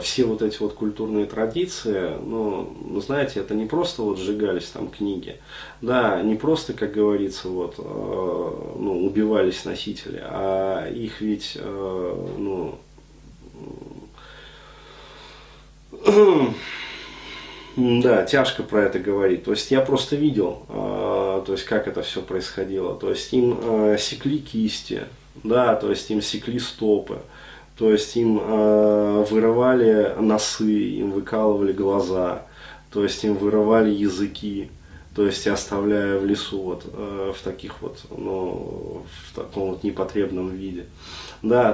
все вот эти вот культурные традиции, ну, знаете, это не просто вот сжигались там книги, да, не просто, как говорится, вот, э, ну, убивались носители, а их ведь, э, ну, да, тяжко про это говорить. То есть я просто видел, э, то есть как это все происходило. То есть им э, секли кисти, да, то есть им секли стопы, то есть им э, вырывали носы, им выкалывали глаза, то есть им вырывали языки, то есть оставляя в лесу вот э, в таких вот, ну, в таком вот непотребном виде. Да,